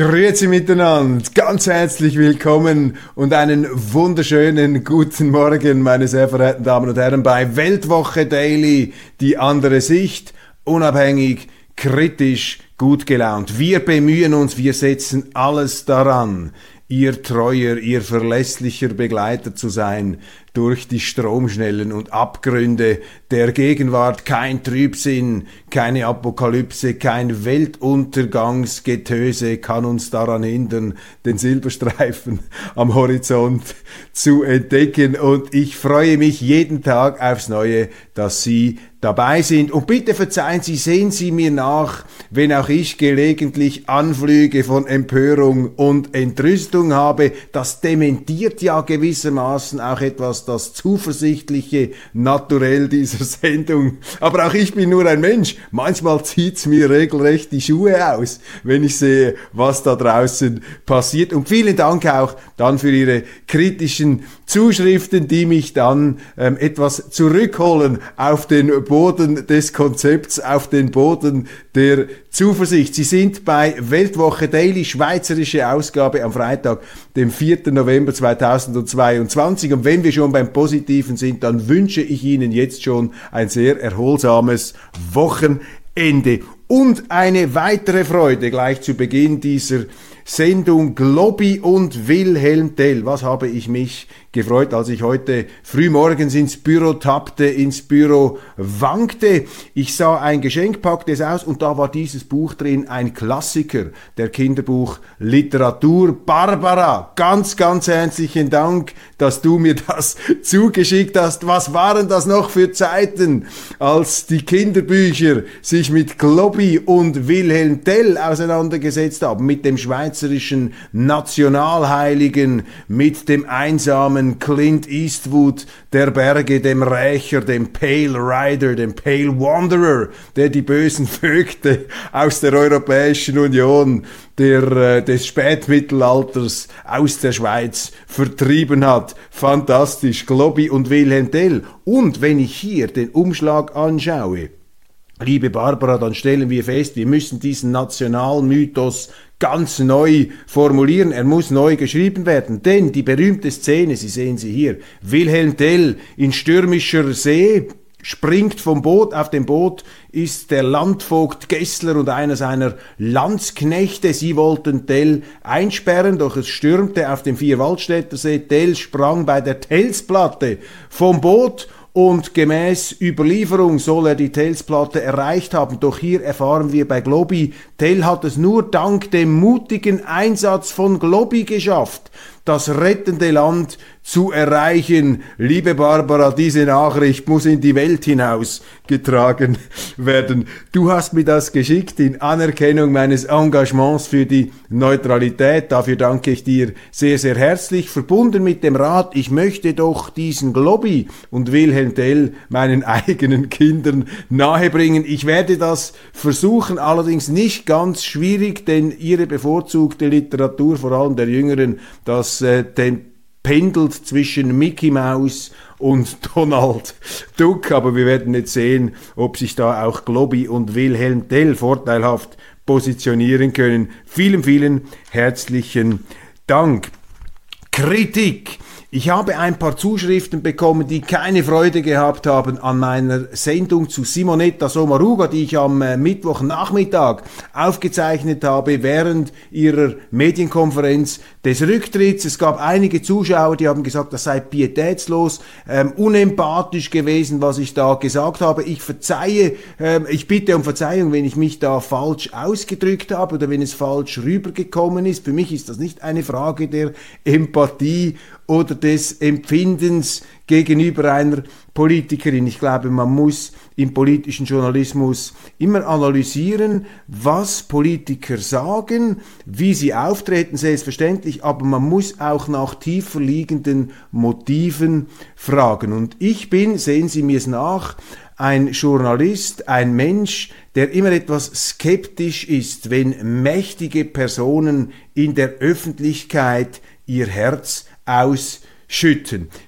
Grüezi miteinander, ganz herzlich willkommen und einen wunderschönen guten Morgen, meine sehr verehrten Damen und Herren, bei Weltwoche Daily, die andere Sicht, unabhängig, kritisch, gut gelaunt. Wir bemühen uns, wir setzen alles daran, ihr treuer, ihr verlässlicher Begleiter zu sein durch die Stromschnellen und Abgründe der Gegenwart. Kein Trübsinn, keine Apokalypse, kein Weltuntergangsgetöse kann uns daran hindern, den Silberstreifen am Horizont zu entdecken. Und ich freue mich jeden Tag aufs Neue, dass Sie dabei sind. Und bitte verzeihen Sie, sehen Sie mir nach, wenn auch ich gelegentlich Anflüge von Empörung und Entrüstung habe. Das dementiert ja gewissermaßen auch etwas das zuversichtliche Naturell dieser Sendung. Aber auch ich bin nur ein Mensch. Manchmal zieht's mir regelrecht die Schuhe aus, wenn ich sehe, was da draußen passiert. Und vielen Dank auch dann für Ihre kritischen Zuschriften, die mich dann ähm, etwas zurückholen auf den Boden des Konzepts, auf den Boden der Zuversicht. Sie sind bei Weltwoche Daily, schweizerische Ausgabe am Freitag, dem 4. November 2022. Und wenn wir schon beim Positiven sind, dann wünsche ich Ihnen jetzt schon ein sehr erholsames Wochenende. Und eine weitere Freude gleich zu Beginn dieser Sendung Globby und Wilhelm Tell. Was habe ich mich gefreut, als ich heute frühmorgens ins Büro tappte, ins Büro wankte. Ich sah ein Geschenk, packte es aus und da war dieses Buch drin, ein Klassiker der Kinderbuchliteratur. Barbara, ganz, ganz herzlichen Dank, dass du mir das zugeschickt hast. Was waren das noch für Zeiten, als die Kinderbücher sich mit Globby und Wilhelm Tell auseinandergesetzt haben, mit dem schweizerischen Nationalheiligen, mit dem einsamen armen Clint Eastwood der Berge, dem Rächer, dem Pale Rider, dem Pale Wanderer, der die bösen Vögte aus der Europäischen Union der, äh, des Spätmittelalters aus der Schweiz vertrieben hat. Fantastisch, Globby und Wilhelm Tell. Und wenn ich hier den Umschlag anschaue, Liebe Barbara, dann stellen wir fest, wir müssen diesen Nationalmythos ganz neu formulieren. Er muss neu geschrieben werden, denn die berühmte Szene, Sie sehen sie hier, Wilhelm Tell in stürmischer See, springt vom Boot, auf dem Boot ist der Landvogt Gessler und einer seiner Landsknechte. Sie wollten Tell einsperren, doch es stürmte auf dem Vierwaldstätter See. Tell sprang bei der Tellsplatte vom Boot und gemäß Überlieferung soll er die Tellsplatte erreicht haben. Doch hier erfahren wir bei Globi, Tell hat es nur dank dem mutigen Einsatz von Globi geschafft, das rettende Land zu erreichen. Liebe Barbara, diese Nachricht muss in die Welt hinaus getragen werden. Du hast mir das geschickt in Anerkennung meines Engagements für die Neutralität. Dafür danke ich dir sehr, sehr herzlich. Verbunden mit dem Rat, ich möchte doch diesen Globby und Wilhelm Tell meinen eigenen Kindern nahebringen. Ich werde das versuchen, allerdings nicht ganz schwierig, denn ihre bevorzugte Literatur, vor allem der Jüngeren, das äh, den pendelt zwischen Mickey Mouse und Donald Duck, aber wir werden jetzt sehen, ob sich da auch Globby und Wilhelm Tell vorteilhaft positionieren können. Vielen, vielen herzlichen Dank. Kritik ich habe ein paar Zuschriften bekommen, die keine Freude gehabt haben an meiner Sendung zu Simonetta Sommaruga, die ich am äh, Mittwochnachmittag aufgezeichnet habe während ihrer Medienkonferenz des Rücktritts. Es gab einige Zuschauer, die haben gesagt, das sei pietätslos, ähm, unempathisch gewesen, was ich da gesagt habe. Ich verzeihe, ähm, ich bitte um Verzeihung, wenn ich mich da falsch ausgedrückt habe oder wenn es falsch rübergekommen ist. Für mich ist das nicht eine Frage der Empathie oder des Empfindens gegenüber einer Politikerin. Ich glaube, man muss im politischen Journalismus immer analysieren, was Politiker sagen, wie sie auftreten, selbstverständlich, aber man muss auch nach tiefer liegenden Motiven fragen. Und ich bin, sehen Sie mir es nach, ein Journalist, ein Mensch, der immer etwas skeptisch ist, wenn mächtige Personen in der Öffentlichkeit ihr Herz ausschütten.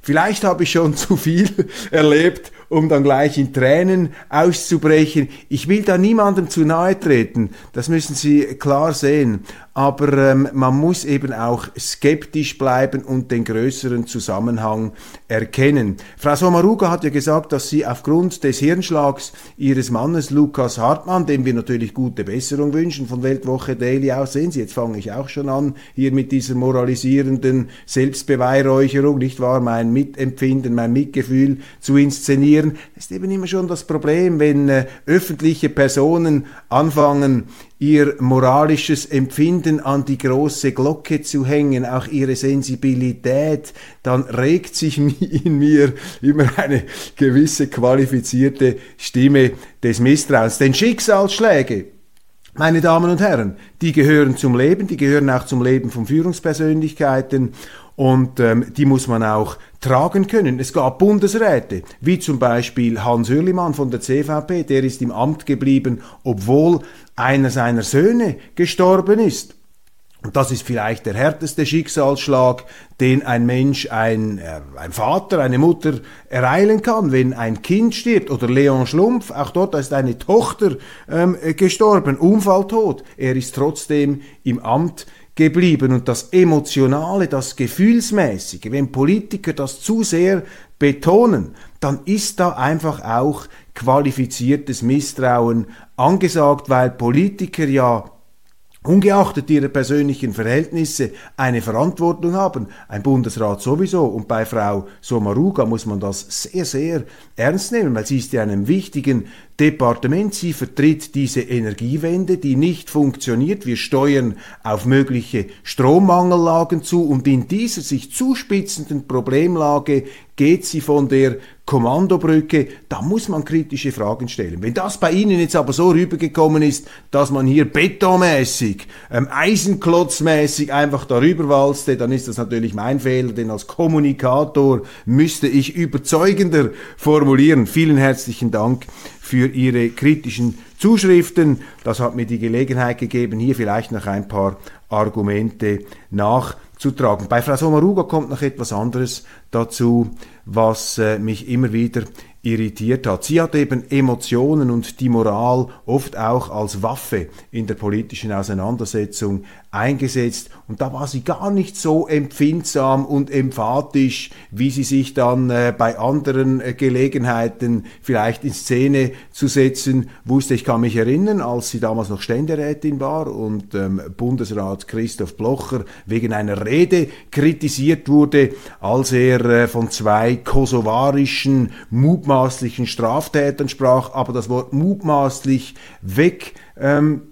Vielleicht habe ich schon zu viel erlebt, um dann gleich in Tränen auszubrechen. Ich will da niemandem zu nahe treten, das müssen Sie klar sehen aber ähm, man muss eben auch skeptisch bleiben und den größeren Zusammenhang erkennen. Frau Sommaruga hat ja gesagt, dass sie aufgrund des Hirnschlags ihres Mannes Lukas Hartmann, dem wir natürlich gute Besserung wünschen von Weltwoche Daily aus, sehen Sie, jetzt fange ich auch schon an, hier mit dieser moralisierenden Selbstbeweihräucherung, nicht wahr, mein Mitempfinden, mein Mitgefühl zu inszenieren. Das ist eben immer schon das Problem, wenn äh, öffentliche Personen anfangen, ihr moralisches Empfinden an die große Glocke zu hängen, auch ihre Sensibilität, dann regt sich in mir immer eine gewisse qualifizierte Stimme des Misstrauens. Denn Schicksalsschläge, meine Damen und Herren, die gehören zum Leben, die gehören auch zum Leben von Führungspersönlichkeiten und ähm, die muss man auch tragen können. Es gab Bundesräte, wie zum Beispiel Hans Hürlimann von der CVP, der ist im Amt geblieben, obwohl einer seiner Söhne gestorben ist. Und das ist vielleicht der härteste Schicksalsschlag, den ein Mensch, ein, äh, ein Vater, eine Mutter ereilen kann, wenn ein Kind stirbt. Oder Leon Schlumpf, auch dort ist eine Tochter ähm, gestorben, Unfalltod. Er ist trotzdem im Amt geblieben. Und das Emotionale, das Gefühlsmäßige, wenn Politiker das zu sehr betonen, dann ist da einfach auch qualifiziertes Misstrauen angesagt, weil Politiker ja ungeachtet ihrer persönlichen Verhältnisse eine Verantwortung haben. Ein Bundesrat sowieso. Und bei Frau Sommaruga muss man das sehr, sehr ernst nehmen, weil sie ist ja einem wichtigen Departement. Sie vertritt diese Energiewende, die nicht funktioniert. Wir steuern auf mögliche Strommangellagen zu und in dieser sich zuspitzenden Problemlage geht sie von der Kommandobrücke, da muss man kritische Fragen stellen. Wenn das bei Ihnen jetzt aber so rübergekommen ist, dass man hier betonmäßig, ähm, eisenklotzmäßig einfach darüber walzte, dann ist das natürlich mein Fehler, denn als Kommunikator müsste ich überzeugender formulieren. Vielen herzlichen Dank für Ihre kritischen Zuschriften. Das hat mir die Gelegenheit gegeben, hier vielleicht noch ein paar Argumente nachzutragen. Bei Frau Sommaruga kommt noch etwas anderes dazu, was äh, mich immer wieder irritiert hat. Sie hat eben Emotionen und die Moral oft auch als Waffe in der politischen Auseinandersetzung eingesetzt und da war sie gar nicht so empfindsam und emphatisch, wie sie sich dann äh, bei anderen äh, Gelegenheiten vielleicht in Szene zu setzen wusste. Ich kann mich erinnern, als sie damals noch Ständerätin war und ähm, Bundesrat Christoph Blocher wegen einer Rede kritisiert wurde, als er äh, von zwei kosovarischen mutmaßlichen Straftätern sprach, aber das Wort mutmaßlich weg ähm, äh,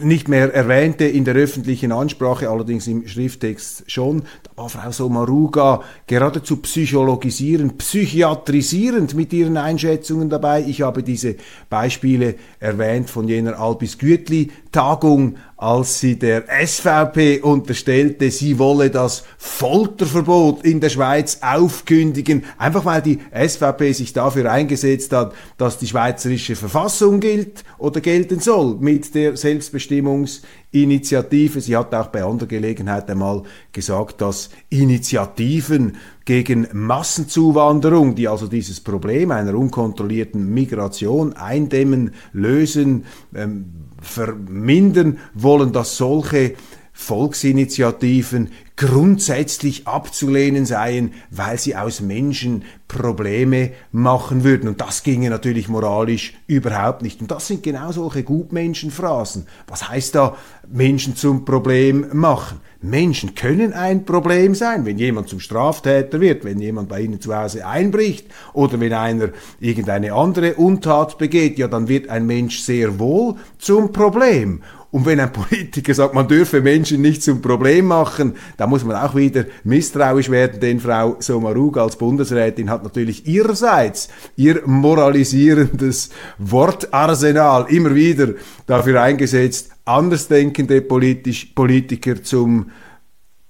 nicht mehr erwähnte in der öffentlichen Ansprache, allerdings im Schrifttext schon. Da war Frau Sommaruga geradezu psychologisierend, psychiatrisierend mit ihren Einschätzungen dabei. Ich habe diese Beispiele erwähnt von jener Albis Gütli Tagung als sie der SVP unterstellte, sie wolle das Folterverbot in der Schweiz aufkündigen, einfach weil die SVP sich dafür eingesetzt hat, dass die schweizerische Verfassung gilt oder gelten soll mit der Selbstbestimmungsinitiative. Sie hat auch bei anderer Gelegenheit einmal gesagt, dass Initiativen gegen Massenzuwanderung, die also dieses Problem einer unkontrollierten Migration eindämmen, lösen, ähm, vermindern wollen, dass solche Volksinitiativen grundsätzlich abzulehnen seien, weil sie aus Menschen Probleme machen würden. Und das ginge natürlich moralisch überhaupt nicht. Und das sind genau solche Gutmenschenphrasen. Was heißt da Menschen zum Problem machen? Menschen können ein Problem sein, wenn jemand zum Straftäter wird, wenn jemand bei Ihnen zu Hause einbricht oder wenn einer irgendeine andere Untat begeht, ja, dann wird ein Mensch sehr wohl zum Problem. Und wenn ein Politiker sagt, man dürfe Menschen nicht zum Problem machen, dann muss man auch wieder misstrauisch werden, denn Frau Somarug als Bundesrätin hat natürlich ihrerseits ihr moralisierendes Wortarsenal immer wieder dafür eingesetzt, andersdenkende Politisch, Politiker zum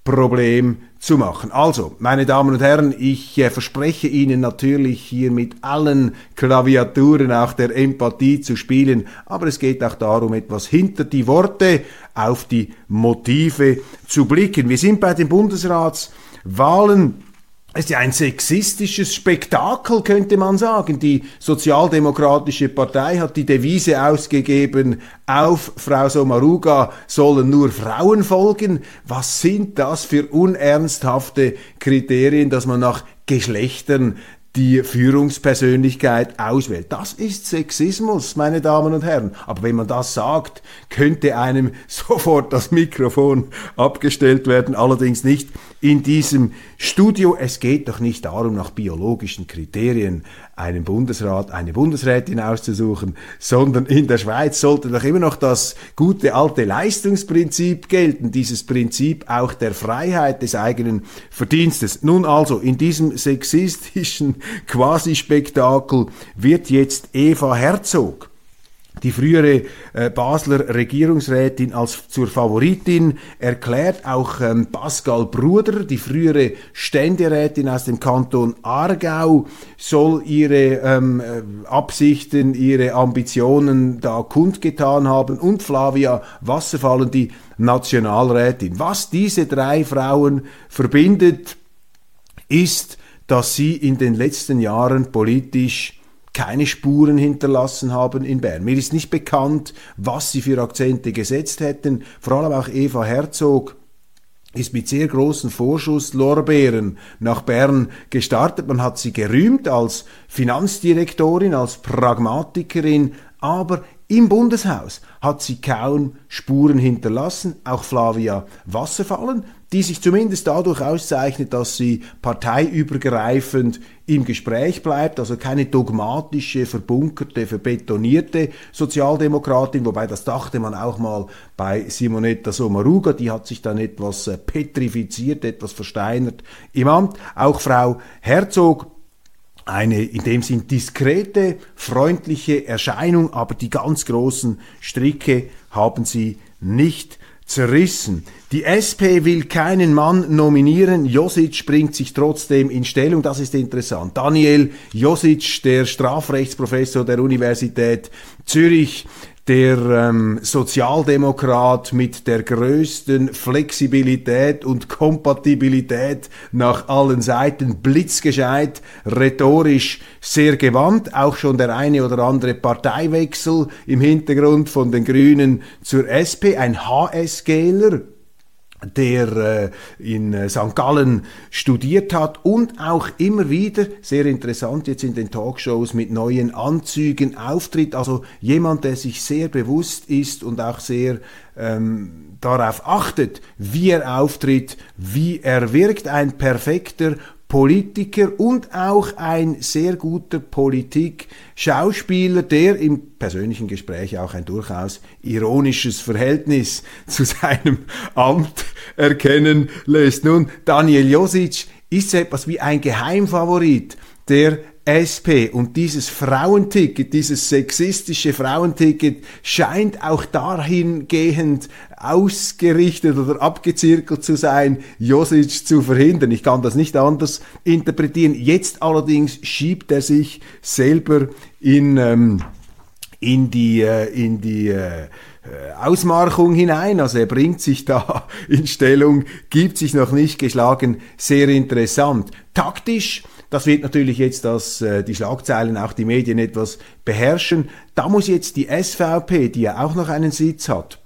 Problem zu machen. Also, meine Damen und Herren, ich äh, verspreche Ihnen natürlich hier mit allen Klaviaturen auch der Empathie zu spielen, aber es geht auch darum, etwas hinter die Worte auf die Motive zu blicken. Wir sind bei den Bundesratswahlen es ist ja ein sexistisches Spektakel, könnte man sagen. Die Sozialdemokratische Partei hat die Devise ausgegeben, auf Frau Somaruga sollen nur Frauen folgen. Was sind das für unernsthafte Kriterien, dass man nach Geschlechtern die Führungspersönlichkeit auswählt. Das ist Sexismus, meine Damen und Herren. Aber wenn man das sagt, könnte einem sofort das Mikrofon abgestellt werden, allerdings nicht in diesem Studio. Es geht doch nicht darum, nach biologischen Kriterien einen Bundesrat, eine Bundesrätin auszusuchen, sondern in der Schweiz sollte doch immer noch das gute alte Leistungsprinzip gelten, dieses Prinzip auch der Freiheit des eigenen Verdienstes. Nun also, in diesem sexistischen Quasi-Spektakel wird jetzt Eva Herzog die frühere äh, Basler Regierungsrätin als zur Favoritin erklärt. Auch ähm, Pascal Bruder, die frühere Ständerätin aus dem Kanton Aargau, soll ihre ähm, äh, Absichten, ihre Ambitionen da kundgetan haben. Und Flavia Wasserfallen, die Nationalrätin. Was diese drei Frauen verbindet, ist, dass sie in den letzten Jahren politisch keine Spuren hinterlassen haben in Bern. Mir ist nicht bekannt, was sie für Akzente gesetzt hätten. Vor allem auch Eva Herzog ist mit sehr großen Vorschusslorbeeren nach Bern gestartet. Man hat sie gerühmt als Finanzdirektorin, als Pragmatikerin, aber im Bundeshaus hat sie kaum Spuren hinterlassen, auch Flavia Wasserfallen, die sich zumindest dadurch auszeichnet, dass sie parteiübergreifend im Gespräch bleibt, also keine dogmatische, verbunkerte, verbetonierte Sozialdemokratin, wobei das dachte man auch mal bei Simonetta Sommaruga, die hat sich dann etwas äh, petrifiziert, etwas versteinert im Amt. Auch Frau Herzog eine in dem Sinn diskrete, freundliche Erscheinung, aber die ganz großen Stricke haben sie nicht zerrissen. Die SP will keinen Mann nominieren, Josic bringt sich trotzdem in Stellung, das ist interessant. Daniel Josic, der Strafrechtsprofessor der Universität Zürich, der ähm, Sozialdemokrat mit der größten Flexibilität und Kompatibilität nach allen Seiten, blitzgescheit, rhetorisch sehr gewandt, auch schon der eine oder andere Parteiwechsel im Hintergrund von den Grünen zur SP, ein HSGler, der äh, in äh, St. Gallen studiert hat und auch immer wieder, sehr interessant jetzt in den Talkshows, mit neuen Anzügen auftritt. Also jemand, der sich sehr bewusst ist und auch sehr ähm, darauf achtet, wie er auftritt, wie er wirkt. Ein perfekter Politiker und auch ein sehr guter Politik-Schauspieler, der im persönlichen Gespräch auch ein durchaus ironisches Verhältnis zu seinem Amt erkennen lässt. Nun, Daniel Josic ist so etwas wie ein Geheimfavorit der SP und dieses Frauenticket, dieses sexistische Frauenticket scheint auch dahingehend ausgerichtet oder abgezirkelt zu sein, Josic zu verhindern. Ich kann das nicht anders interpretieren. Jetzt allerdings schiebt er sich selber in, ähm, in die, äh, in die äh, Ausmarchung hinein. Also er bringt sich da in Stellung, gibt sich noch nicht geschlagen. Sehr interessant. Taktisch das wird natürlich jetzt das, äh, die Schlagzeilen, auch die Medien etwas beherrschen. Da muss jetzt die SVP, die ja auch noch einen Sitz hat,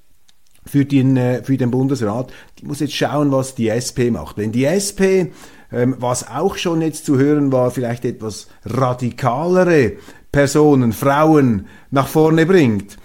für den, äh, für den Bundesrat, die muss jetzt schauen, was die SP macht. Wenn die SP, ähm, was auch schon jetzt zu hören war, vielleicht etwas radikalere Personen, Frauen nach vorne bringt,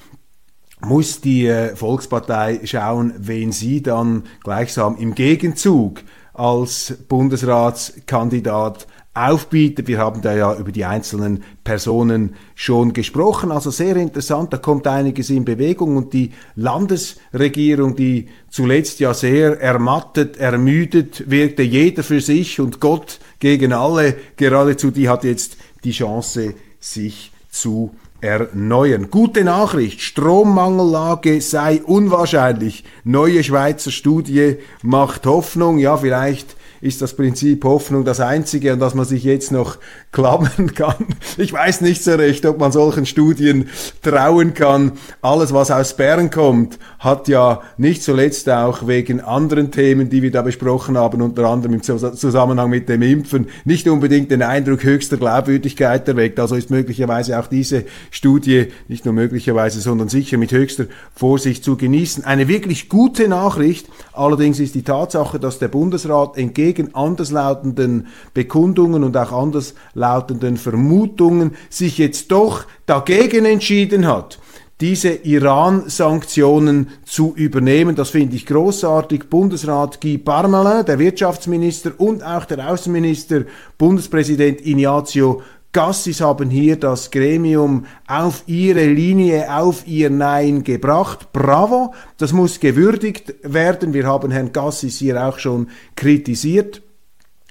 muss die äh, Volkspartei schauen, wen sie dann gleichsam im Gegenzug als Bundesratskandidat aufbietet. Wir haben da ja über die einzelnen Personen schon gesprochen. Also sehr interessant, da kommt einiges in Bewegung und die Landesregierung, die zuletzt ja sehr ermattet, ermüdet wirkte, jeder für sich und Gott gegen alle geradezu, die hat jetzt die Chance, sich zu erneuern. Gute Nachricht, Strommangellage sei unwahrscheinlich. Neue Schweizer Studie macht Hoffnung. Ja, vielleicht ist das Prinzip Hoffnung das einzige, an das man sich jetzt noch klammern kann. Ich weiß nicht so recht, ob man solchen Studien trauen kann. Alles, was aus Bern kommt, hat ja nicht zuletzt auch wegen anderen Themen, die wir da besprochen haben, unter anderem im Zusammenhang mit dem Impfen, nicht unbedingt den Eindruck höchster Glaubwürdigkeit erweckt. Also ist möglicherweise auch diese Studie nicht nur möglicherweise, sondern sicher mit höchster Vorsicht zu genießen. Eine wirklich gute Nachricht allerdings ist die Tatsache, dass der Bundesrat entgegen anderslautenden Bekundungen und auch anderslautenden Vermutungen sich jetzt doch dagegen entschieden hat diese Iran-Sanktionen zu übernehmen. Das finde ich großartig. Bundesrat Guy Parmelin, der Wirtschaftsminister und auch der Außenminister, Bundespräsident Ignazio Gassis haben hier das Gremium auf ihre Linie, auf ihr Nein gebracht. Bravo, das muss gewürdigt werden. Wir haben Herrn Gassis hier auch schon kritisiert.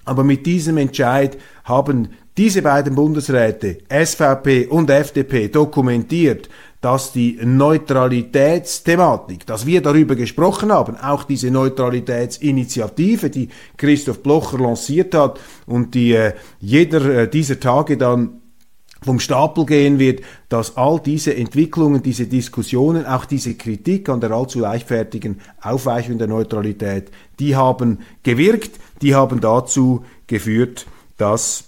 Aber mit diesem Entscheid haben diese beiden Bundesräte, SVP und FDP, dokumentiert, dass die Neutralitätsthematik, dass wir darüber gesprochen haben, auch diese Neutralitätsinitiative, die Christoph Blocher lanciert hat und die äh, jeder äh, dieser Tage dann vom Stapel gehen wird, dass all diese Entwicklungen, diese Diskussionen, auch diese Kritik an der allzu leichtfertigen Aufweichung der Neutralität, die haben gewirkt, die haben dazu geführt, dass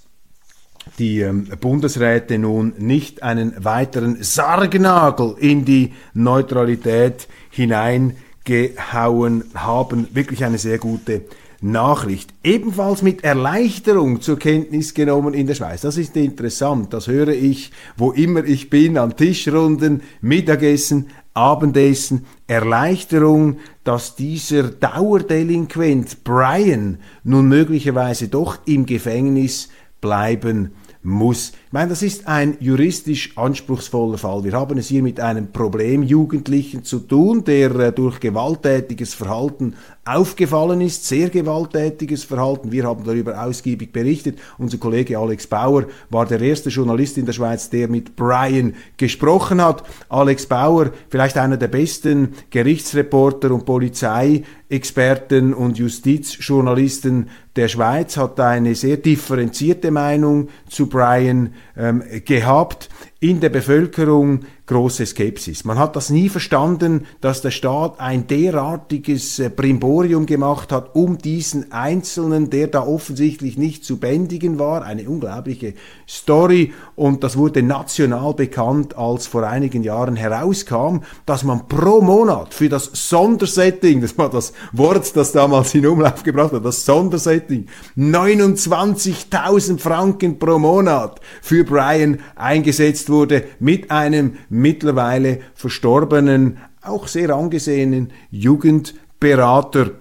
die ähm, Bundesräte nun nicht einen weiteren Sargnagel in die Neutralität hineingehauen haben. Wirklich eine sehr gute Nachricht. Ebenfalls mit Erleichterung zur Kenntnis genommen in der Schweiz. Das ist interessant. Das höre ich, wo immer ich bin, an Tischrunden, Mittagessen, Abendessen. Erleichterung, dass dieser Dauerdelinquent Brian nun möglicherweise doch im Gefängnis bleiben muss. Ich meine, das ist ein juristisch anspruchsvoller Fall. Wir haben es hier mit einem Problemjugendlichen zu tun, der äh, durch gewalttätiges Verhalten aufgefallen ist, sehr gewalttätiges Verhalten. Wir haben darüber ausgiebig berichtet. Unser Kollege Alex Bauer war der erste Journalist in der Schweiz, der mit Brian gesprochen hat. Alex Bauer, vielleicht einer der besten Gerichtsreporter und Polizeiexperten und Justizjournalisten der Schweiz, hat eine sehr differenzierte Meinung zu Brian ähm, gehabt. In der Bevölkerung große Skepsis. Man hat das nie verstanden, dass der Staat ein derartiges äh, Brimborium gemacht hat, um diesen Einzelnen, der da offensichtlich nicht zu bändigen war, eine unglaubliche Story. Und das wurde national bekannt, als vor einigen Jahren herauskam, dass man pro Monat für das Sondersetting, das war das Wort, das damals in Umlauf gebracht hat, das Sondersetting, 29.000 Franken pro Monat für Brian eingesetzt wurde mit einem mittlerweile verstorbenen, auch sehr angesehenen Jugendberater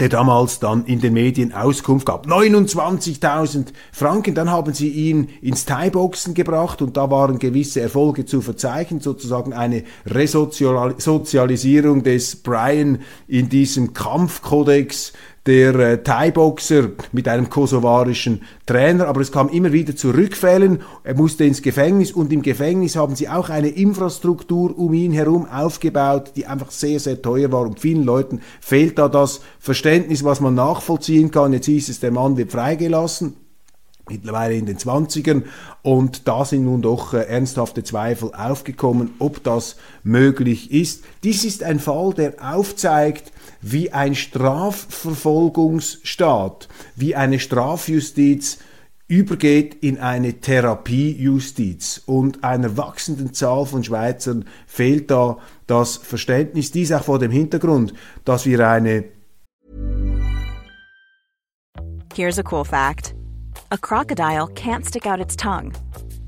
der damals dann in den Medien Auskunft gab. 29.000 Franken, dann haben sie ihn ins Thai-Boxen gebracht und da waren gewisse Erfolge zu verzeichnen, sozusagen eine Resozialisierung des Brian in diesem Kampfkodex der äh, Thai-Boxer mit einem kosovarischen Trainer, aber es kam immer wieder zu Rückfällen. Er musste ins Gefängnis und im Gefängnis haben sie auch eine Infrastruktur um ihn herum aufgebaut, die einfach sehr, sehr teuer war und vielen Leuten fehlt da das Verständnis, was man nachvollziehen kann. Jetzt hieß es, der Mann wird freigelassen mittlerweile in den 20ern und da sind nun doch äh, ernsthafte Zweifel aufgekommen, ob das möglich ist. Dies ist ein Fall, der aufzeigt, wie ein Strafverfolgungsstaat, wie eine Strafjustiz übergeht in eine Therapiejustiz und einer wachsenden Zahl von Schweizern fehlt da das Verständnis, dies auch vor dem Hintergrund, dass wir eine Here's a cool fact. A crocodile can't stick out its tongue.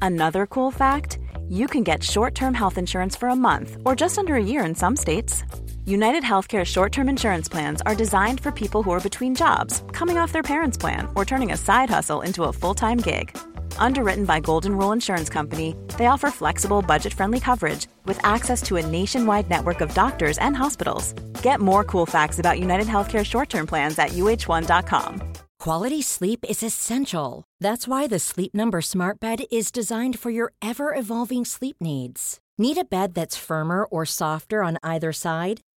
Another cool fact, you can get short-term health insurance for a month or just under a year in some states. United Healthcare short term insurance plans are designed for people who are between jobs, coming off their parents' plan, or turning a side hustle into a full time gig. Underwritten by Golden Rule Insurance Company, they offer flexible, budget friendly coverage with access to a nationwide network of doctors and hospitals. Get more cool facts about United Healthcare short term plans at uh1.com. Quality sleep is essential. That's why the Sleep Number Smart Bed is designed for your ever evolving sleep needs. Need a bed that's firmer or softer on either side?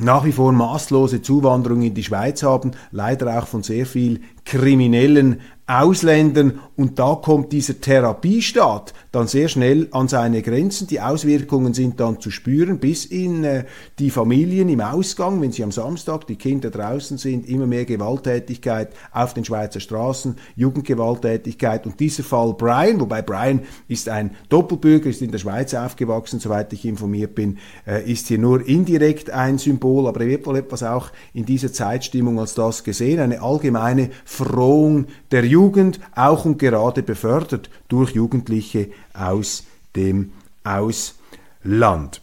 Nach wie vor maßlose Zuwanderung in die Schweiz haben, leider auch von sehr viel kriminellen Ausländern. Und da kommt dieser Therapiestaat dann sehr schnell an seine Grenzen. Die Auswirkungen sind dann zu spüren bis in äh, die Familien im Ausgang, wenn sie am Samstag die Kinder draußen sind, immer mehr Gewalttätigkeit auf den Schweizer Straßen, Jugendgewalttätigkeit. Und dieser Fall Brian, wobei Brian ist ein Doppelbürger, ist in der Schweiz aufgewachsen, soweit ich informiert bin, äh, ist hier nur indirekt ein Symbol, aber er wird wohl etwas auch in dieser Zeitstimmung als das gesehen, eine allgemeine Frohung der Jugend, auch und gerade befördert durch Jugendliche aus dem Ausland.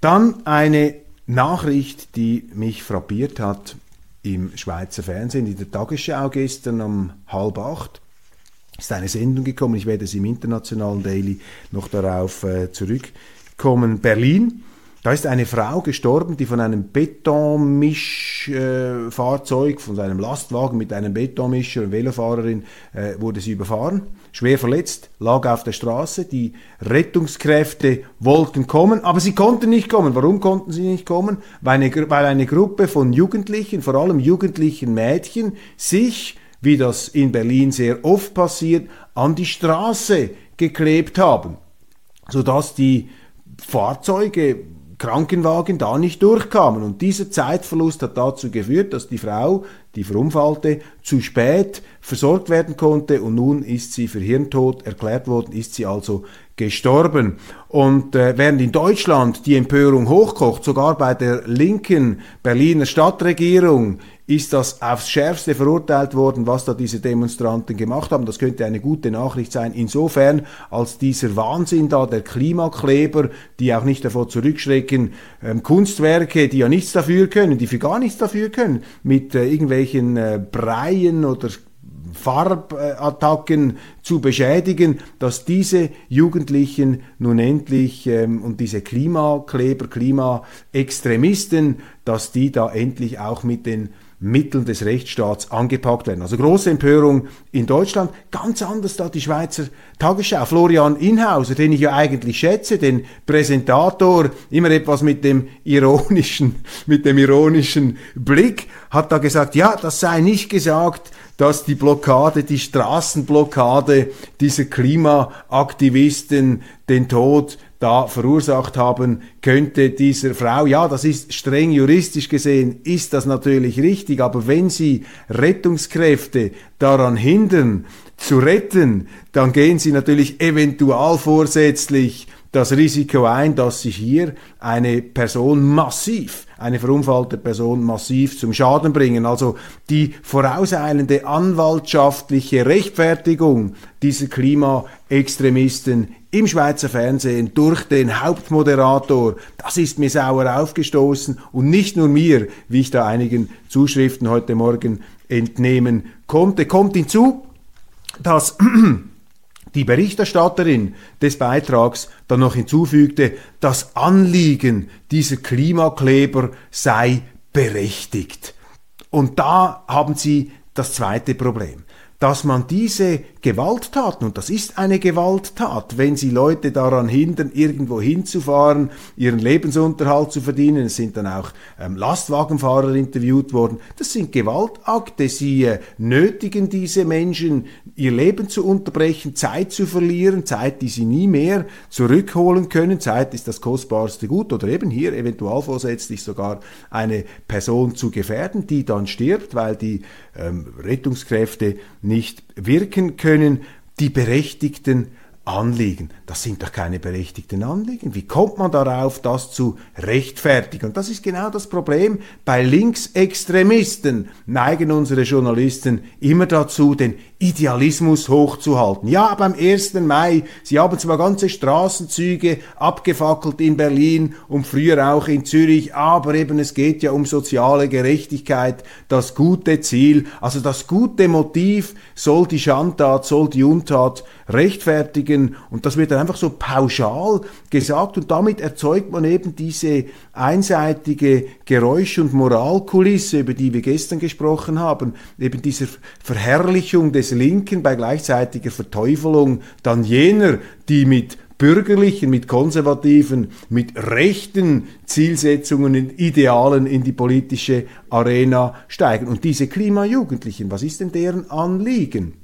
Dann eine Nachricht, die mich frappiert hat im Schweizer Fernsehen, in der Tagesschau gestern um halb acht ist eine Sendung gekommen, ich werde es im internationalen Daily noch darauf äh, zurückkommen. Berlin, da ist eine Frau gestorben, die von einem Betonmischfahrzeug, äh, von seinem Lastwagen mit einem Betonmischer, eine Velofahrerin, äh, wurde sie überfahren, schwer verletzt, lag auf der Straße. Die Rettungskräfte wollten kommen, aber sie konnten nicht kommen. Warum konnten sie nicht kommen? Weil eine, weil eine Gruppe von Jugendlichen, vor allem jugendlichen Mädchen, sich, wie das in Berlin sehr oft passiert, an die Straße geklebt haben, sodass die Fahrzeuge Krankenwagen da nicht durchkamen. Und dieser Zeitverlust hat dazu geführt, dass die Frau, die verunfallte, zu spät versorgt werden konnte und nun ist sie für Hirntod erklärt worden, ist sie also gestorben. Und äh, während in Deutschland die Empörung hochkocht, sogar bei der linken Berliner Stadtregierung ist das aufs Schärfste verurteilt worden, was da diese Demonstranten gemacht haben. Das könnte eine gute Nachricht sein. Insofern, als dieser Wahnsinn da der Klimakleber, die auch nicht davor zurückschrecken, ähm, Kunstwerke, die ja nichts dafür können, die für gar nichts dafür können, mit äh, irgendwelchen äh, Breien oder Farbattacken zu beschädigen, dass diese Jugendlichen nun endlich ähm, und diese Klimakleber, Klimaextremisten, dass die da endlich auch mit den Mitteln des Rechtsstaats angepackt werden. Also große Empörung in Deutschland, ganz anders da die Schweizer Tagesschau. Florian Inhauser, den ich ja eigentlich schätze, den Präsentator, immer etwas mit dem ironischen, mit dem ironischen Blick, hat da gesagt, ja, das sei nicht gesagt, dass die Blockade, die Straßenblockade dieser Klimaaktivisten den Tod da verursacht haben könnte dieser Frau. Ja, das ist streng juristisch gesehen, ist das natürlich richtig, aber wenn Sie Rettungskräfte daran hindern, zu retten, dann gehen Sie natürlich eventual vorsätzlich das Risiko ein, dass sich hier eine Person massiv, eine verunfallte Person massiv zum Schaden bringen. Also die vorauseilende anwaltschaftliche Rechtfertigung dieser Klimaextremisten im Schweizer Fernsehen durch den Hauptmoderator, das ist mir sauer aufgestoßen und nicht nur mir, wie ich da einigen Zuschriften heute Morgen entnehmen konnte. Kommt hinzu, dass die Berichterstatterin des Beitrags dann noch hinzufügte, das Anliegen dieser Klimakleber sei berechtigt. Und da haben Sie das zweite Problem. dass man diese Gewalttaten, und das ist eine Gewalttat, wenn sie Leute daran hindern, irgendwo hinzufahren, ihren Lebensunterhalt zu verdienen, es sind dann auch ähm, Lastwagenfahrer interviewt worden, das sind Gewaltakte, sie äh, nötigen diese Menschen, ihr Leben zu unterbrechen, Zeit zu verlieren, Zeit, die sie nie mehr zurückholen können, Zeit ist das kostbarste Gut, oder eben hier eventualvorsätzlich sogar eine Person zu gefährden, die dann stirbt, weil die ähm, Rettungskräfte nicht wirken können, die berechtigten Anliegen. Das sind doch keine berechtigten Anliegen. Wie kommt man darauf, das zu rechtfertigen? Und das ist genau das Problem. Bei Linksextremisten neigen unsere Journalisten immer dazu, den Idealismus hochzuhalten. Ja, beim 1. Mai, sie haben zwar ganze Straßenzüge abgefackelt in Berlin und früher auch in Zürich, aber eben es geht ja um soziale Gerechtigkeit, das gute Ziel, also das gute Motiv soll die Schandtat, soll die Untat rechtfertigen und das wird dann einfach so pauschal gesagt und damit erzeugt man eben diese einseitige Geräusch- und Moralkulisse, über die wir gestern gesprochen haben, eben dieser Verherrlichung des Linken bei gleichzeitiger Verteufelung dann jener, die mit bürgerlichen, mit konservativen, mit rechten Zielsetzungen und Idealen in die politische Arena steigen. Und diese Klimajugendlichen, was ist denn deren Anliegen?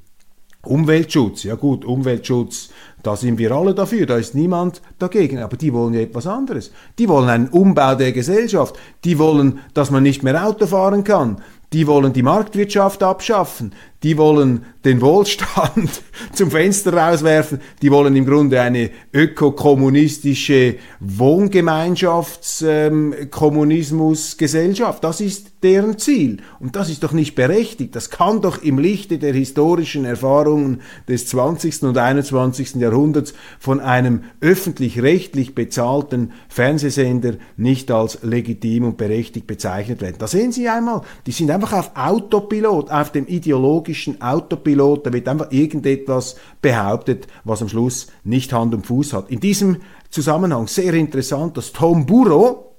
Umweltschutz, ja gut, Umweltschutz, da sind wir alle dafür, da ist niemand dagegen, aber die wollen ja etwas anderes. Die wollen einen Umbau der Gesellschaft, die wollen, dass man nicht mehr Auto fahren kann, die wollen die Marktwirtschaft abschaffen, die wollen den Wohlstand zum Fenster rauswerfen, die wollen im Grunde eine ökokommunistische Wohngemeinschaftskommunismusgesellschaft. Ähm, das ist deren Ziel. Und das ist doch nicht berechtigt. Das kann doch im Lichte der historischen Erfahrungen des 20. und 21. Jahrhunderts von einem öffentlich-rechtlich bezahlten Fernsehsender nicht als legitim und berechtigt bezeichnet werden. Da sehen Sie einmal, die sind einfach auf Autopilot, auf dem ideologischen Autopilot, da wird einfach irgendetwas behauptet, was am Schluss nicht Hand und Fuß hat. In diesem Zusammenhang sehr interessant, dass Tom Burrow,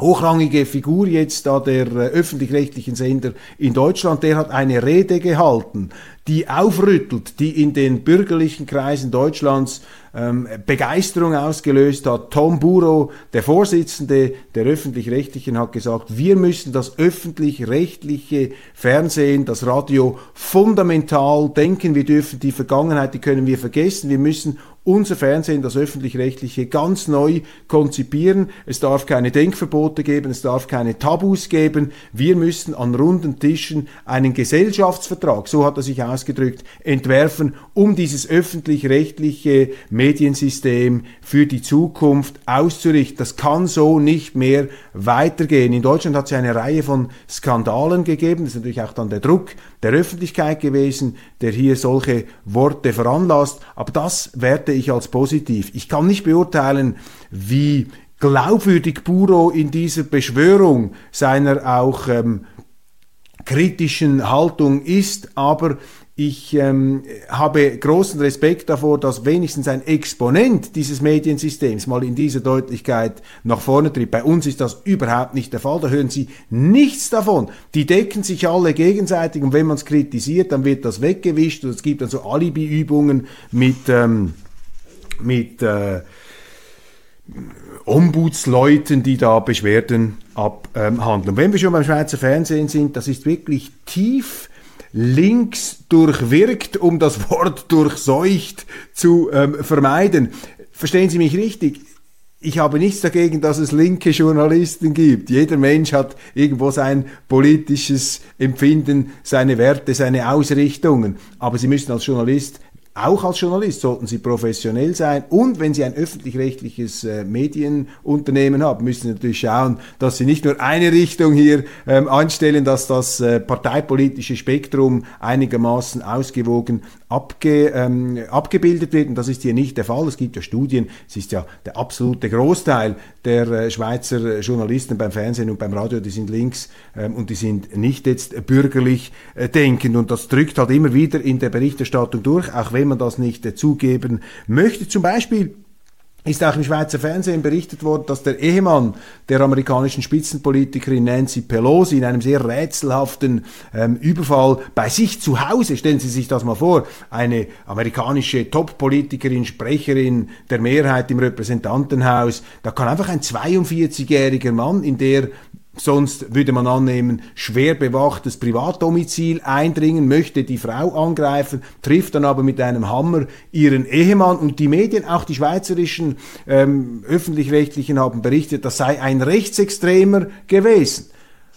hochrangige Figur jetzt da der äh, öffentlich-rechtlichen Sender in Deutschland, der hat eine Rede gehalten, die aufrüttelt, die in den bürgerlichen Kreisen Deutschlands ähm, Begeisterung ausgelöst hat. Tom Burrow, der Vorsitzende der öffentlich-rechtlichen, hat gesagt, wir müssen das öffentlich-rechtliche Fernsehen, das Radio fundamental denken. Wir dürfen die Vergangenheit, die können wir vergessen. Wir müssen unser Fernsehen, das öffentlich-rechtliche, ganz neu konzipieren. Es darf keine Denkverbote geben, es darf keine Tabus geben. Wir müssen an runden Tischen einen Gesellschaftsvertrag, so hat er sich ausgedrückt, entwerfen, um dieses öffentlich-rechtliche Mediensystem für die Zukunft auszurichten. Das kann so nicht mehr weitergehen. In Deutschland hat es eine Reihe von Skandalen gegeben. Das ist natürlich auch dann der Druck der Öffentlichkeit gewesen, der hier solche Worte veranlasst. Aber das werte ich als positiv. Ich kann nicht beurteilen, wie glaubwürdig Buro in dieser Beschwörung seiner auch ähm, kritischen Haltung ist, aber ich ähm, habe großen Respekt davor, dass wenigstens ein Exponent dieses Mediensystems mal in dieser Deutlichkeit nach vorne tritt. Bei uns ist das überhaupt nicht der Fall. Da hören Sie nichts davon. Die decken sich alle gegenseitig und wenn man es kritisiert, dann wird das weggewischt und es gibt dann so Alibi-Übungen mit, ähm, mit äh, Ombudsleuten, die da Beschwerden abhandeln. Ähm, wenn wir schon beim Schweizer Fernsehen sind, das ist wirklich tief links durchwirkt, um das Wort durchseucht zu ähm, vermeiden. Verstehen Sie mich richtig? Ich habe nichts dagegen, dass es linke Journalisten gibt. Jeder Mensch hat irgendwo sein politisches Empfinden, seine Werte, seine Ausrichtungen. Aber Sie müssen als Journalist auch als Journalist sollten Sie professionell sein. Und wenn Sie ein öffentlich-rechtliches äh, Medienunternehmen haben, müssen Sie natürlich schauen, dass Sie nicht nur eine Richtung hier ähm, anstellen, dass das äh, parteipolitische Spektrum einigermaßen ausgewogen abge, ähm, abgebildet wird und das ist hier nicht der Fall. Es gibt ja Studien, es ist ja der absolute Großteil der äh, Schweizer Journalisten beim Fernsehen und beim Radio, die sind links ähm, und die sind nicht jetzt bürgerlich äh, denkend und das drückt halt immer wieder in der Berichterstattung durch, auch wenn man das nicht äh, zugeben möchte. Zum Beispiel ist auch im Schweizer Fernsehen berichtet worden, dass der Ehemann der amerikanischen Spitzenpolitikerin Nancy Pelosi in einem sehr rätselhaften ähm, Überfall bei sich zu Hause, stellen Sie sich das mal vor, eine amerikanische Top-Politikerin, Sprecherin der Mehrheit im Repräsentantenhaus, da kann einfach ein 42-jähriger Mann in der sonst würde man annehmen, schwer bewachtes Privatdomizil eindringen, möchte die Frau angreifen, trifft dann aber mit einem Hammer ihren Ehemann und die Medien, auch die schweizerischen ähm, öffentlich-rechtlichen haben berichtet, das sei ein Rechtsextremer gewesen.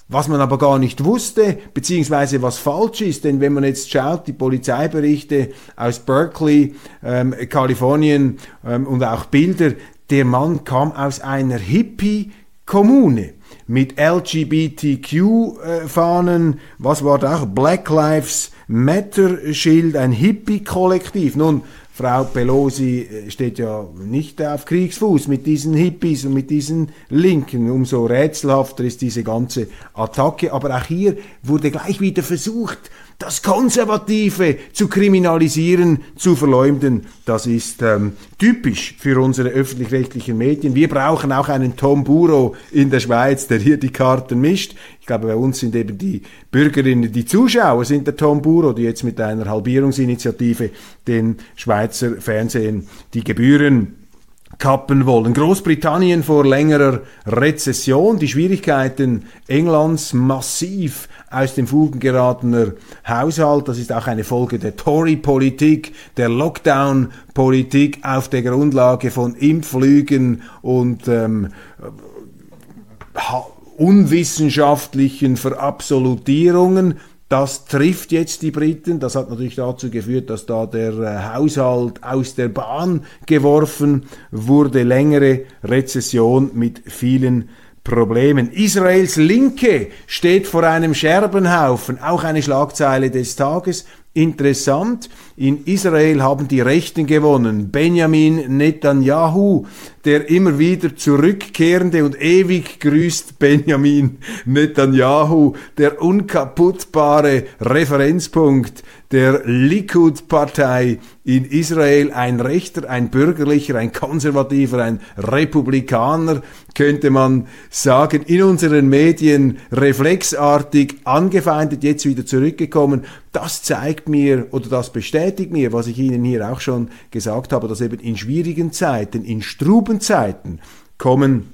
Was man aber gar nicht wusste, beziehungsweise was falsch ist, denn wenn man jetzt schaut, die Polizeiberichte aus Berkeley, ähm, Kalifornien ähm, und auch Bilder, der Mann kam aus einer Hippie-Kommune mit LGBTQ-Fahnen, was war da? Black Lives Matter-Schild, ein Hippie-Kollektiv. Nun, Frau Pelosi äh, steht ja nicht auf Kriegsfuß mit diesen Hippies und mit diesen Linken. Umso rätselhafter ist diese ganze Attacke. Aber auch hier wurde gleich wieder versucht, das Konservative zu kriminalisieren, zu verleumden, das ist ähm, typisch für unsere öffentlich-rechtlichen Medien. Wir brauchen auch einen Tom Buro in der Schweiz, der hier die Karten mischt. Ich glaube, bei uns sind eben die Bürgerinnen, die Zuschauer sind der Tom Buro, die jetzt mit einer Halbierungsinitiative den Schweizer Fernsehen die Gebühren kappen wollen. Großbritannien vor längerer Rezession, die Schwierigkeiten Englands massiv aus den Fugen geratener Haushalt. Das ist auch eine Folge der Tory-Politik, der Lockdown-Politik auf der Grundlage von Impflügen und ähm, unwissenschaftlichen Verabsolutierungen. Das trifft jetzt die Briten. Das hat natürlich dazu geführt, dass da der äh, Haushalt aus der Bahn geworfen wurde. Längere Rezession mit vielen Problemen. Israels Linke steht vor einem Scherbenhaufen. Auch eine Schlagzeile des Tages. Interessant, in Israel haben die Rechten gewonnen. Benjamin Netanyahu, der immer wieder zurückkehrende und ewig grüßt Benjamin Netanyahu, der unkaputtbare Referenzpunkt der Likud-Partei in Israel, ein Rechter, ein Bürgerlicher, ein Konservativer, ein Republikaner, könnte man sagen, in unseren Medien reflexartig angefeindet, jetzt wieder zurückgekommen. Das zeigt mir oder das bestätigt mir, was ich Ihnen hier auch schon gesagt habe, dass eben in schwierigen Zeiten, in struben Zeiten kommen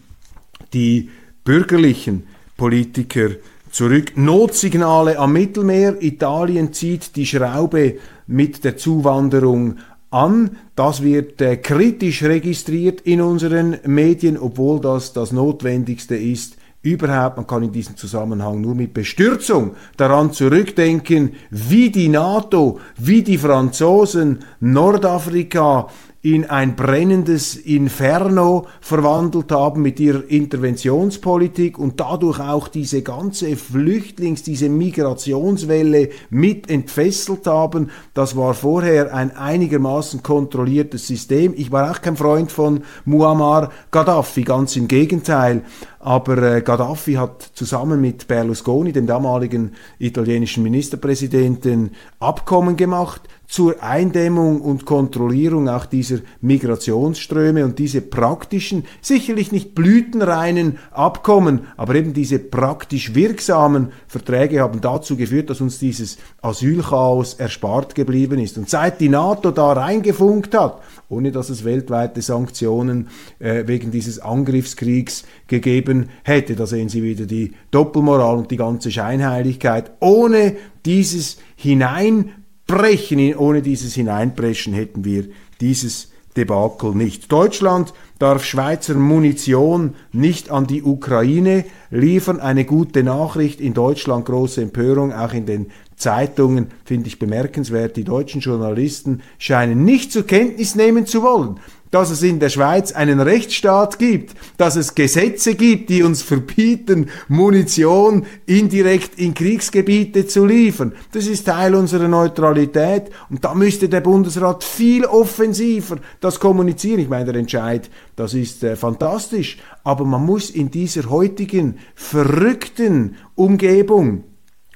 die bürgerlichen Politiker zurück. Notsignale am Mittelmeer. Italien zieht die Schraube mit der Zuwanderung an. Das wird äh, kritisch registriert in unseren Medien, obwohl das das Notwendigste ist. Überhaupt, man kann in diesem Zusammenhang nur mit Bestürzung daran zurückdenken, wie die NATO, wie die Franzosen Nordafrika in ein brennendes Inferno verwandelt haben mit ihrer Interventionspolitik und dadurch auch diese ganze Flüchtlings-, diese Migrationswelle mit entfesselt haben. Das war vorher ein einigermaßen kontrolliertes System. Ich war auch kein Freund von Muammar Gaddafi, ganz im Gegenteil. Aber äh, Gaddafi hat zusammen mit Berlusconi, dem damaligen italienischen Ministerpräsidenten, Abkommen gemacht zur Eindämmung und Kontrollierung auch dieser Migrationsströme und diese praktischen, sicherlich nicht blütenreinen Abkommen, aber eben diese praktisch wirksamen Verträge haben dazu geführt, dass uns dieses Asylchaos erspart geblieben ist. Und seit die NATO da reingefunkt hat, ohne dass es weltweite Sanktionen äh, wegen dieses Angriffskriegs gegeben hätte, da sehen Sie wieder die Doppelmoral und die ganze Scheinheiligkeit, ohne dieses Hinein brechen. Ohne dieses Hineinbrechen hätten wir dieses Debakel nicht. Deutschland darf Schweizer Munition nicht an die Ukraine liefern. Eine gute Nachricht. In Deutschland große Empörung, auch in den Zeitungen finde ich bemerkenswert. Die deutschen Journalisten scheinen nicht zur Kenntnis nehmen zu wollen, dass es in der Schweiz einen Rechtsstaat gibt, dass es Gesetze gibt, die uns verbieten, Munition indirekt in Kriegsgebiete zu liefern. Das ist Teil unserer Neutralität und da müsste der Bundesrat viel offensiver das kommunizieren. Ich meine, der Entscheid, das ist äh, fantastisch, aber man muss in dieser heutigen verrückten Umgebung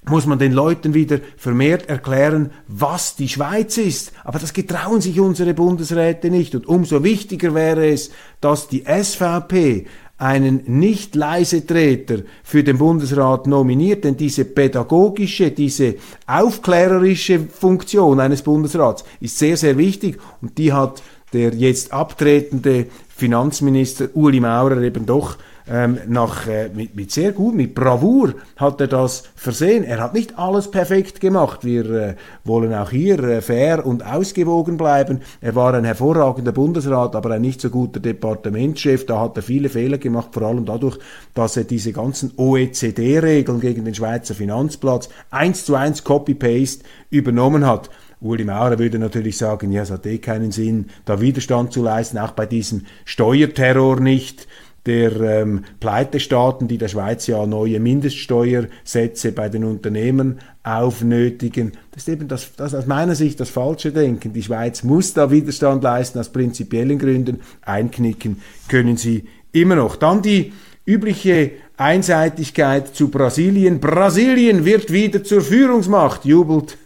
muss man den Leuten wieder vermehrt erklären, was die Schweiz ist. Aber das getrauen sich unsere Bundesräte nicht. Und umso wichtiger wäre es, dass die SVP einen nicht leise Treter für den Bundesrat nominiert, denn diese pädagogische, diese aufklärerische Funktion eines Bundesrats ist sehr, sehr wichtig und die hat der jetzt abtretende Finanzminister Uli Maurer eben doch ähm, nach, äh, mit, mit sehr gut, mit Bravour hat er das versehen. Er hat nicht alles perfekt gemacht. Wir äh, wollen auch hier äh, fair und ausgewogen bleiben. Er war ein hervorragender Bundesrat, aber ein nicht so guter Departementschef. Da hat er viele Fehler gemacht, vor allem dadurch, dass er diese ganzen OECD-Regeln gegen den Schweizer Finanzplatz eins zu eins Copy-Paste übernommen hat. Uli Maurer würde natürlich sagen, ja, es hat eh keinen Sinn, da Widerstand zu leisten, auch bei diesem Steuerterror nicht der ähm, Pleitestaaten, die der Schweiz ja neue Mindeststeuersätze bei den Unternehmen aufnötigen. Das ist eben das, das aus meiner Sicht das falsche Denken. Die Schweiz muss da Widerstand leisten aus prinzipiellen Gründen. Einknicken können sie immer noch. Dann die übliche Einseitigkeit zu Brasilien. Brasilien wird wieder zur Führungsmacht, jubelt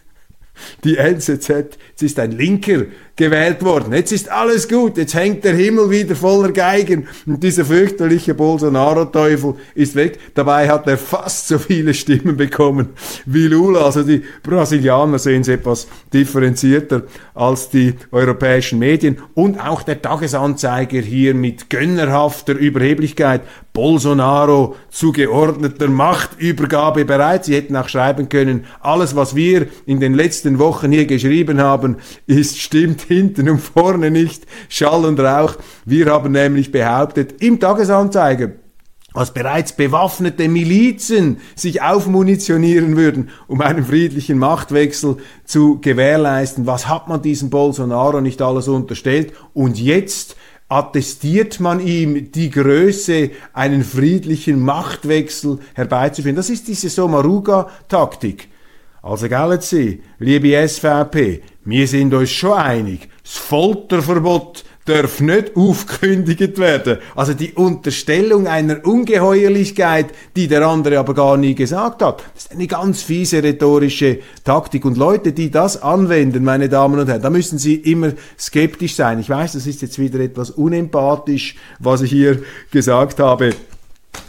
die NZZ. Es ist ein Linker, gewählt worden. Jetzt ist alles gut, jetzt hängt der Himmel wieder voller Geigen und dieser fürchterliche Bolsonaro-Teufel ist weg. Dabei hat er fast so viele Stimmen bekommen wie Lula. Also die Brasilianer sehen es etwas differenzierter als die europäischen Medien und auch der Tagesanzeiger hier mit gönnerhafter Überheblichkeit. Bolsonaro zu geordneter Machtübergabe bereit. Sie hätten auch schreiben können, alles was wir in den letzten Wochen hier geschrieben haben, ist stimmt hinten und vorne nicht, Schall und Rauch. Wir haben nämlich behauptet, im Tagesanzeiger, als bereits bewaffnete Milizen sich aufmunitionieren würden, um einen friedlichen Machtwechsel zu gewährleisten. Was hat man diesem Bolsonaro nicht alles unterstellt? Und jetzt attestiert man ihm die Größe, einen friedlichen Machtwechsel herbeizuführen. Das ist diese Somaruga-Taktik. Also Sie, liebe SVP, wir sind uns schon einig, das Folterverbot darf nicht aufgekündigt werden. Also die Unterstellung einer Ungeheuerlichkeit, die der andere aber gar nie gesagt hat. Das ist eine ganz fiese rhetorische Taktik. Und Leute, die das anwenden, meine Damen und Herren, da müssen sie immer skeptisch sein. Ich weiß, das ist jetzt wieder etwas unempathisch, was ich hier gesagt habe.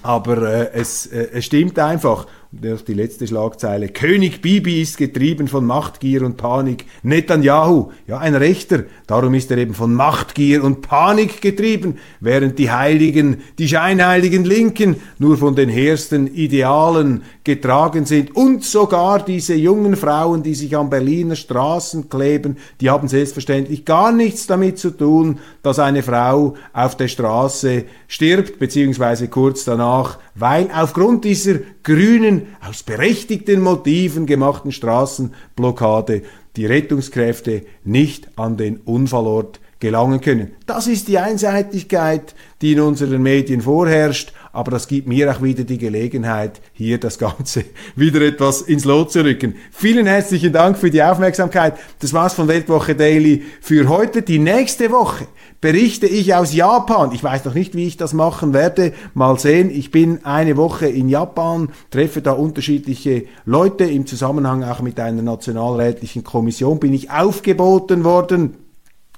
Aber äh, es, äh, es stimmt einfach die letzte Schlagzeile. König Bibi ist getrieben von Machtgier und Panik. Netanyahu, ja, ein Rechter. Darum ist er eben von Machtgier und Panik getrieben, während die Heiligen, die scheinheiligen Linken nur von den hehrsten Idealen getragen sind. Und sogar diese jungen Frauen, die sich an Berliner Straßen kleben, die haben selbstverständlich gar nichts damit zu tun, dass eine Frau auf der Straße stirbt, beziehungsweise kurz danach weil aufgrund dieser grünen, aus berechtigten Motiven gemachten Straßenblockade die Rettungskräfte nicht an den Unfallort gelangen können. Das ist die Einseitigkeit, die in unseren Medien vorherrscht, aber das gibt mir auch wieder die Gelegenheit, hier das Ganze wieder etwas ins Lot zu rücken. Vielen herzlichen Dank für die Aufmerksamkeit. Das war's von Weltwoche Daily für heute. Die nächste Woche berichte ich aus Japan. Ich weiß noch nicht, wie ich das machen werde. Mal sehen. Ich bin eine Woche in Japan, treffe da unterschiedliche Leute im Zusammenhang auch mit einer nationalrätlichen Kommission. Bin ich aufgeboten worden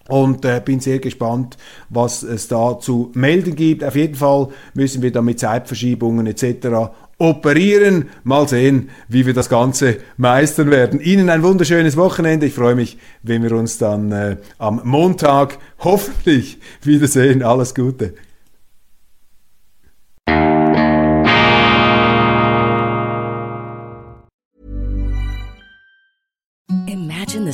und äh, bin sehr gespannt, was es da zu melden gibt. Auf jeden Fall müssen wir da mit Zeitverschiebungen etc. operieren. Mal sehen, wie wir das Ganze meistern werden. Ihnen ein wunderschönes Wochenende. Ich freue mich, wenn wir uns dann äh, am Montag hoffentlich wiedersehen. Alles Gute. Imagine the